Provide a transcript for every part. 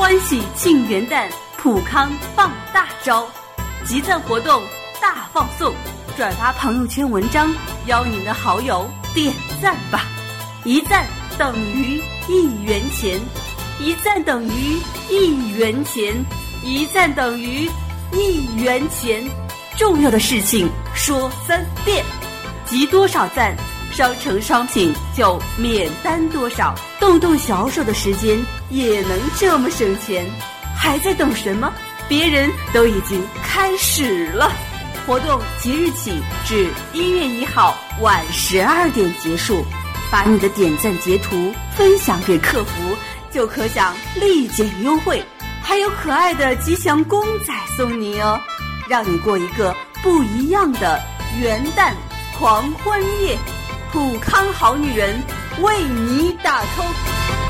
欢喜庆元旦，普康放大招，集赞活动大放送，转发朋友圈文章，邀您的好友点赞吧，一赞等于一元钱，一赞等于一元钱，一赞等于一元钱。重要的事情说三遍，集多少赞，商城商品就免单多少，动动小手的时间也能这么省钱，还在等什么？别人都已经开始了，活动即日起至一月一号晚十二点结束，把你的点赞截图分享给客服，就可享立减优惠，还有可爱的吉祥公仔送你哦。让你过一个不一样的元旦狂欢夜，普康好女人为你打 call。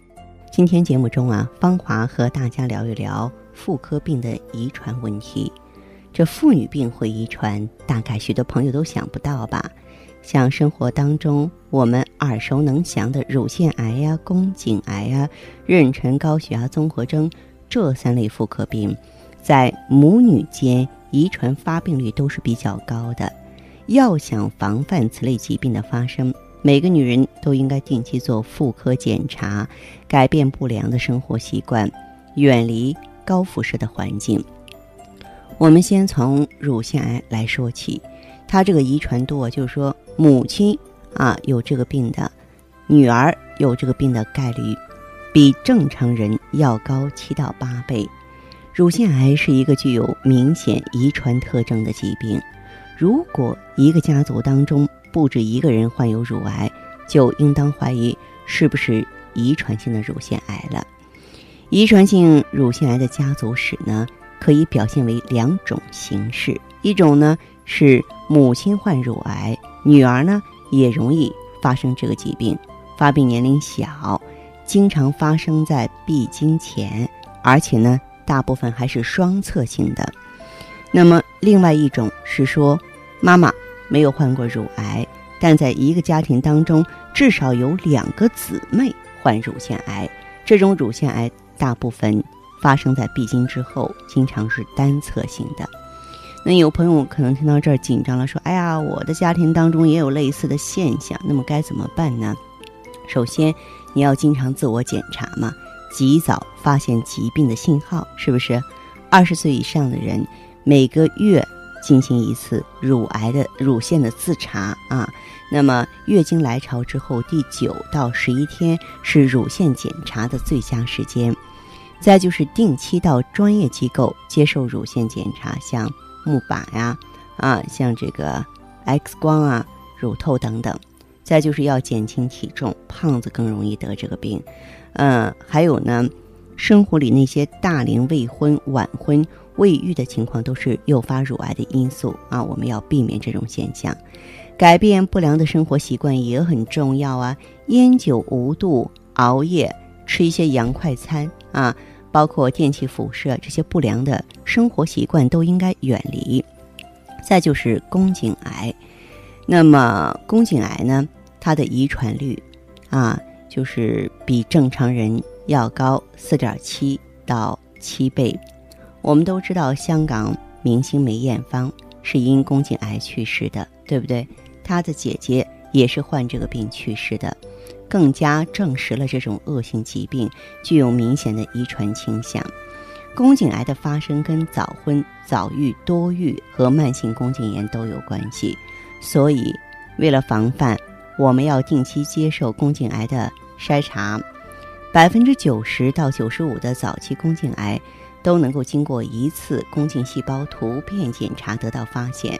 今天节目中啊，芳华和大家聊一聊妇科病的遗传问题。这妇女病会遗传，大概许多朋友都想不到吧？像生活当中我们耳熟能详的乳腺癌呀、宫颈癌呀、妊娠高血压综合征这三类妇科病，在母女间遗传发病率都是比较高的。要想防范此类疾病的发生，每个女人都应该定期做妇科检查，改变不良的生活习惯，远离高辐射的环境。我们先从乳腺癌来说起，它这个遗传度啊，就是说。母亲啊有这个病的，女儿有这个病的概率比正常人要高七到八倍。乳腺癌是一个具有明显遗传特征的疾病。如果一个家族当中不止一个人患有乳癌，就应当怀疑是不是遗传性的乳腺癌了。遗传性乳腺癌的家族史呢，可以表现为两种形式：一种呢是母亲患乳癌。女儿呢也容易发生这个疾病，发病年龄小，经常发生在闭经前，而且呢大部分还是双侧性的。那么另外一种是说，妈妈没有患过乳癌，但在一个家庭当中至少有两个姊妹患乳腺癌，这种乳腺癌大部分发生在闭经之后，经常是单侧性的。那有朋友可能听到这儿紧张了，说：“哎呀，我的家庭当中也有类似的现象，那么该怎么办呢？”首先，你要经常自我检查嘛，及早发现疾病的信号，是不是？二十岁以上的人每个月进行一次乳癌的乳腺的自查啊。那么月经来潮之后第九到十一天是乳腺检查的最佳时间。再就是定期到专业机构接受乳腺检查，像。木板呀，啊，像这个 X 光啊、乳透等等，再就是要减轻体重，胖子更容易得这个病。嗯，还有呢，生活里那些大龄未婚、晚婚、未育的情况，都是诱发乳癌的因素啊。我们要避免这种现象，改变不良的生活习惯也很重要啊。烟酒无度、熬夜、吃一些洋快餐啊。包括电器辐射这些不良的生活习惯都应该远离。再就是宫颈癌，那么宫颈癌呢，它的遗传率啊，就是比正常人要高四点七到七倍。我们都知道，香港明星梅艳芳是因宫颈癌去世的，对不对？她的姐姐也是患这个病去世的。更加证实了这种恶性疾病具有明显的遗传倾向。宫颈癌的发生跟早婚、早育、多育和慢性宫颈炎都有关系，所以为了防范，我们要定期接受宫颈癌的筛查。百分之九十到九十五的早期宫颈癌都能够经过一次宫颈细胞突变检查得到发现。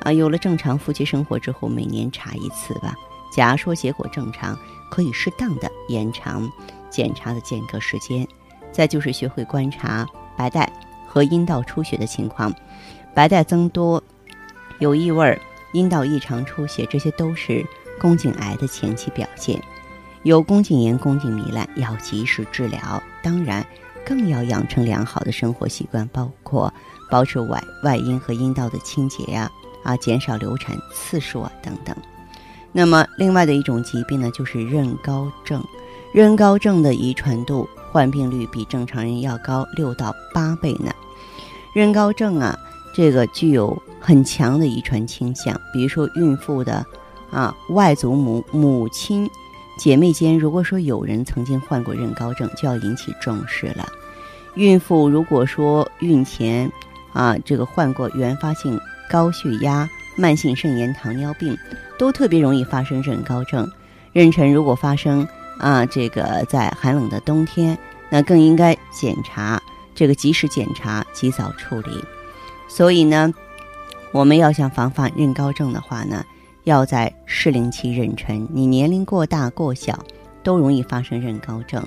啊，有了正常夫妻生活之后，每年查一次吧。假如说结果正常，可以适当的延长检查的间隔时间。再就是学会观察白带和阴道出血的情况，白带增多、有异味、阴道异常出血，这些都是宫颈癌的前期表现。有宫颈炎、宫颈糜烂要及时治疗，当然更要养成良好的生活习惯，包括保持外外阴和阴道的清洁呀，啊，减少流产次数啊等等。那么，另外的一种疾病呢，就是妊高症。妊高症的遗传度。患病率比正常人要高六到八倍呢。妊高症啊，这个具有很强的遗传倾向。比如说，孕妇的啊外祖母、母亲、姐妹间，如果说有人曾经患过妊高症，就要引起重视了。孕妇如果说孕前啊这个患过原发性高血压、慢性肾炎、糖尿病，都特别容易发生妊高症。妊娠如果发生，啊，这个在寒冷的冬天，那更应该检查，这个及时检查，及早处理。所以呢，我们要想防范妊高症的话呢，要在适龄期妊娠。你年龄过大过小，都容易发生妊高症。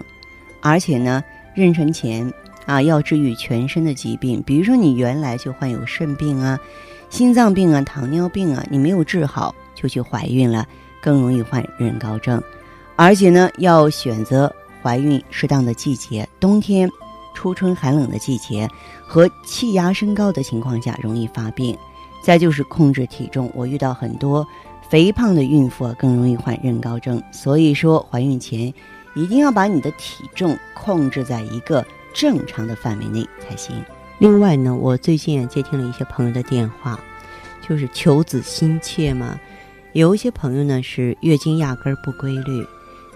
而且呢，妊娠前啊，要治愈全身的疾病，比如说你原来就患有肾病啊、心脏病啊、糖尿病啊，你没有治好就去怀孕了，更容易患妊高症。而且呢，要选择怀孕适当的季节，冬天、初春寒冷的季节和气压升高的情况下容易发病。再就是控制体重，我遇到很多肥胖的孕妇更容易患妊高症。所以说，怀孕前一定要把你的体重控制在一个正常的范围内才行。另外呢，我最近也接听了一些朋友的电话，就是求子心切嘛。有一些朋友呢是月经压根儿不规律。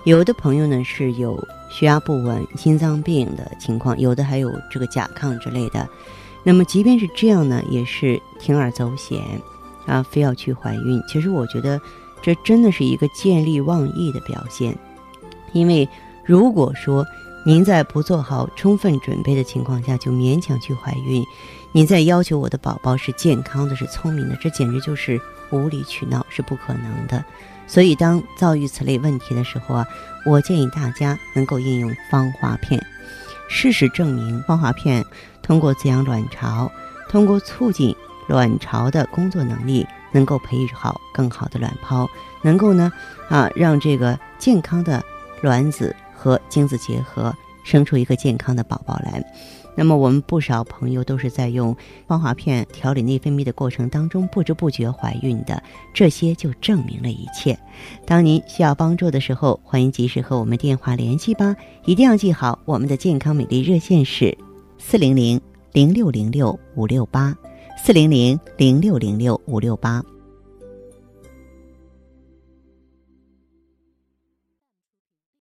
有的朋友呢是有血压不稳、心脏病的情况，有的还有这个甲亢之类的。那么即便是这样呢，也是铤而走险啊，非要去怀孕。其实我觉得这真的是一个见利忘义的表现。因为如果说您在不做好充分准备的情况下就勉强去怀孕，你在要求我的宝宝是健康的、是聪明的，这简直就是无理取闹，是不可能的。所以，当遭遇此类问题的时候啊，我建议大家能够应用芳华片。事实证明，芳华片通过滋养卵巢，通过促进卵巢的工作能力，能够培育好更好的卵泡，能够呢啊让这个健康的卵子和精子结合，生出一个健康的宝宝来。那么我们不少朋友都是在用芳华片调理内分泌的过程当中不知不觉怀孕的，这些就证明了一切。当您需要帮助的时候，欢迎及时和我们电话联系吧。一定要记好，我们的健康美丽热线是四零零零六零六五六八，四零零零六零六五六八。